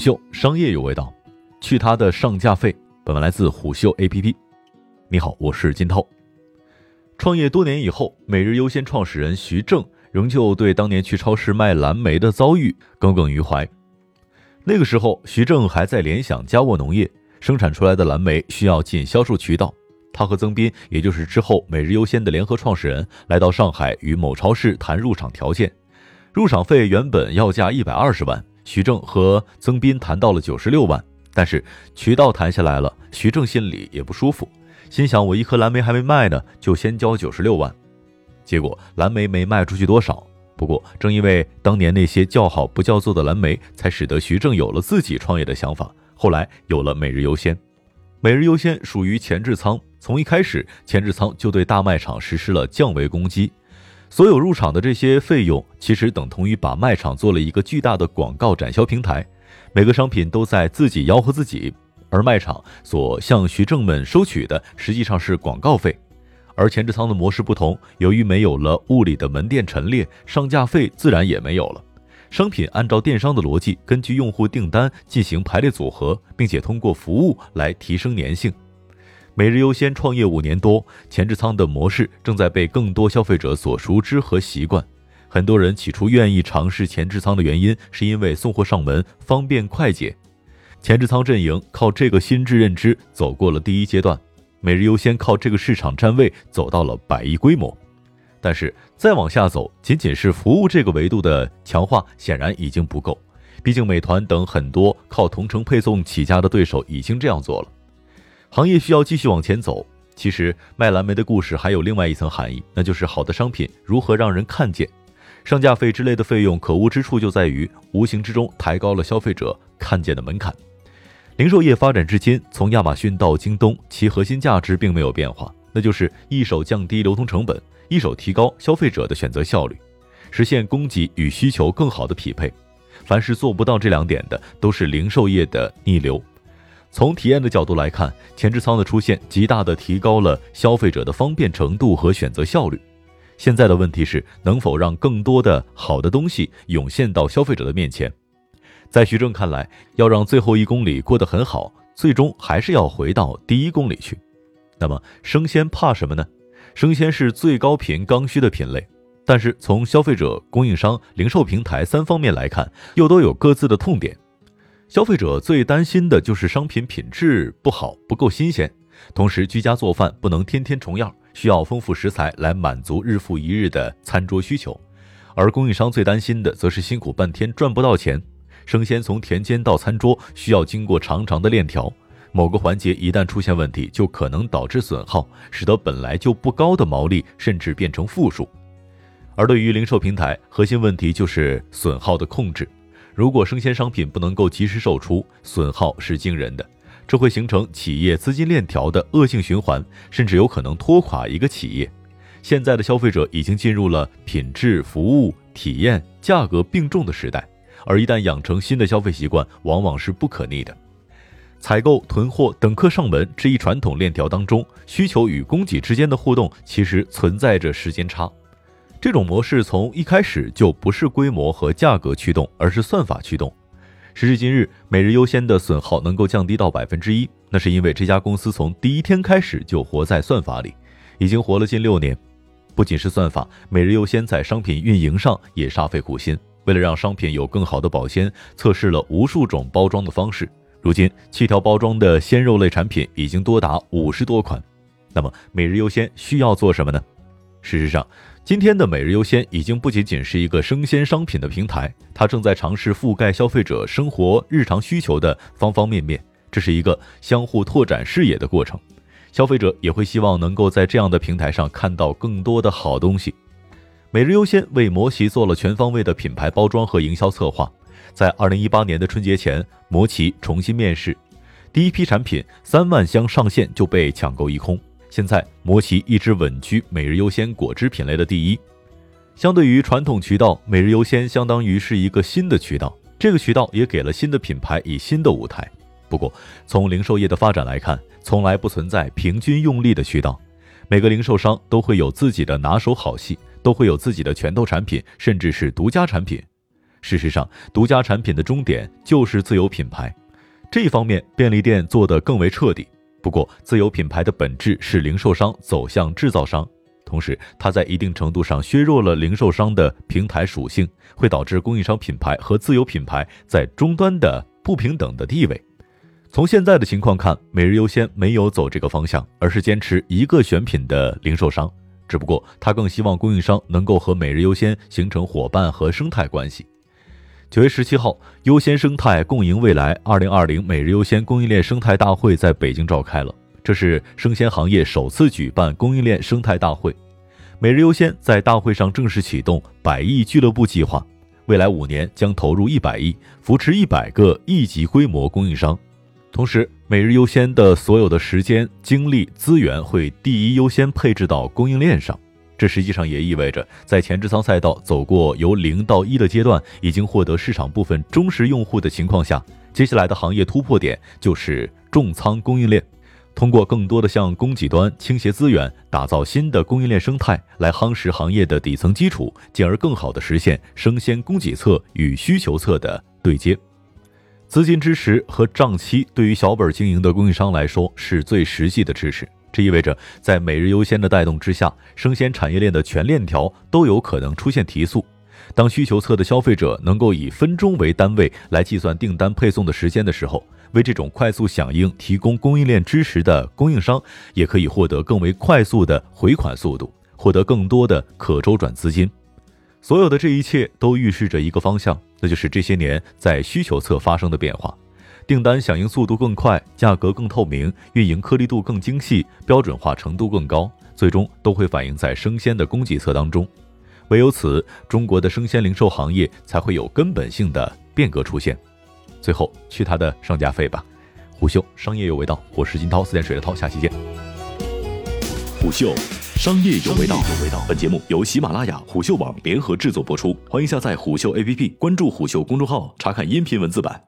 秀商业有味道，去他的上架费。本文来自虎嗅 APP。你好，我是金涛。创业多年以后，每日优先创始人徐正仍旧对当年去超市卖蓝莓的遭遇耿耿于怀。那个时候，徐正还在联想佳沃农业，生产出来的蓝莓需要进销售渠道。他和曾斌，也就是之后每日优先的联合创始人，来到上海与某超市谈入场条件。入场费原本要价一百二十万。徐正和曾斌谈到了九十六万，但是渠道谈下来了，徐正心里也不舒服，心想我一颗蓝莓还没卖呢，就先交九十六万，结果蓝莓没卖出去多少。不过正因为当年那些叫好不叫座的蓝莓，才使得徐正有了自己创业的想法，后来有了每日优先。每日优先属于前置仓，从一开始前置仓就对大卖场实施了降维攻击。所有入场的这些费用，其实等同于把卖场做了一个巨大的广告展销平台，每个商品都在自己吆喝自己，而卖场所向徐正们收取的实际上是广告费。而前置仓的模式不同，由于没有了物理的门店陈列，上架费自然也没有了。商品按照电商的逻辑，根据用户订单进行排列组合，并且通过服务来提升粘性。每日优先创业五年多，前置仓的模式正在被更多消费者所熟知和习惯。很多人起初愿意尝试前置仓的原因，是因为送货上门方便快捷。前置仓阵营靠这个心智认知走过了第一阶段，每日优先靠这个市场占位走到了百亿规模。但是再往下走，仅仅是服务这个维度的强化显然已经不够，毕竟美团等很多靠同城配送起家的对手已经这样做了。行业需要继续往前走。其实卖蓝莓的故事还有另外一层含义，那就是好的商品如何让人看见。上架费之类的费用可恶之处就在于无形之中抬高了消费者看见的门槛。零售业发展至今，从亚马逊到京东，其核心价值并没有变化，那就是一手降低流通成本，一手提高消费者的选择效率，实现供给与需求更好的匹配。凡是做不到这两点的，都是零售业的逆流。从体验的角度来看，前置仓的出现极大地提高了消费者的方便程度和选择效率。现在的问题是，能否让更多的好的东西涌现到消费者的面前？在徐正看来，要让最后一公里过得很好，最终还是要回到第一公里去。那么，生鲜怕什么呢？生鲜是最高频刚需的品类，但是从消费者、供应商、零售平台三方面来看，又都有各自的痛点。消费者最担心的就是商品品质不好、不够新鲜，同时居家做饭不能天天重样，需要丰富食材来满足日复一日的餐桌需求。而供应商最担心的则是辛苦半天赚不到钱。生鲜从田间到餐桌需要经过长长的链条，某个环节一旦出现问题，就可能导致损耗，使得本来就不高的毛利甚至变成负数。而对于零售平台，核心问题就是损耗的控制。如果生鲜商品不能够及时售出，损耗是惊人的，这会形成企业资金链条的恶性循环，甚至有可能拖垮一个企业。现在的消费者已经进入了品质、服务、体验、价格并重的时代，而一旦养成新的消费习惯，往往是不可逆的。采购、囤货、等客上门这一传统链条当中，需求与供给之间的互动其实存在着时间差。这种模式从一开始就不是规模和价格驱动，而是算法驱动。时至今日，每日优先的损耗能够降低到百分之一，那是因为这家公司从第一天开始就活在算法里，已经活了近六年。不仅是算法，每日优先在商品运营上也煞费苦心，为了让商品有更好的保鲜，测试了无数种包装的方式。如今，气条包装的鲜肉类产品已经多达五十多款。那么，每日优先需要做什么呢？事实上，今天的每日优先已经不仅仅是一个生鲜商品的平台，它正在尝试覆盖消费者生活日常需求的方方面面。这是一个相互拓展视野的过程，消费者也会希望能够在这样的平台上看到更多的好东西。每日优先为摩奇做了全方位的品牌包装和营销策划，在二零一八年的春节前，摩奇重新面世，第一批产品三万箱上线就被抢购一空。现在，摩奇一直稳居每日优先果汁品类的第一。相对于传统渠道，每日优先相当于是一个新的渠道，这个渠道也给了新的品牌以新的舞台。不过，从零售业的发展来看，从来不存在平均用力的渠道，每个零售商都会有自己的拿手好戏，都会有自己的拳头产品，甚至是独家产品。事实上，独家产品的终点就是自有品牌。这一方面，便利店做得更为彻底。不过，自有品牌的本质是零售商走向制造商，同时，它在一定程度上削弱了零售商的平台属性，会导致供应商品牌和自有品牌在终端的不平等的地位。从现在的情况看，每日优先没有走这个方向，而是坚持一个选品的零售商。只不过，他更希望供应商能够和每日优先形成伙伴和生态关系。九月十七号，优先生态共赢未来二零二零每日优先供应链生态大会在北京召开了。这是生鲜行业首次举办供应链生态大会。每日优先在大会上正式启动百亿俱乐部计划，未来五年将投入一百亿，扶持一百个亿级规模供应商。同时，每日优先的所有的时间、精力、资源会第一优先配置到供应链上。这实际上也意味着，在前置仓赛道走过由零到一的阶段，已经获得市场部分忠实用户的情况下，接下来的行业突破点就是重仓供应链。通过更多的向供给端倾斜资源，打造新的供应链生态，来夯实行业的底层基础，进而更好地实现生鲜供给侧与需求侧的对接。资金支持和账期对于小本经营的供应商来说是最实际的支持。这意味着，在每日优先的带动之下，生鲜产业链的全链条都有可能出现提速。当需求侧的消费者能够以分钟为单位来计算订单配送的时间的时候，为这种快速响应提供供应链支持的供应商，也可以获得更为快速的回款速度，获得更多的可周转资金。所有的这一切都预示着一个方向，那就是这些年在需求侧发生的变化，订单响应速度更快，价格更透明，运营颗粒度更精细，标准化程度更高，最终都会反映在生鲜的供给侧当中。唯有此，中国的生鲜零售行业才会有根本性的变革出现。最后，去他的上架费吧！虎嗅商业有味道，我是金涛，四点水的涛，下期见。虎嗅。商业有味道有味道。本节目由喜马拉雅、虎嗅网联合制作播出，欢迎下载虎嗅 APP，关注虎嗅公众号，查看音频文字版。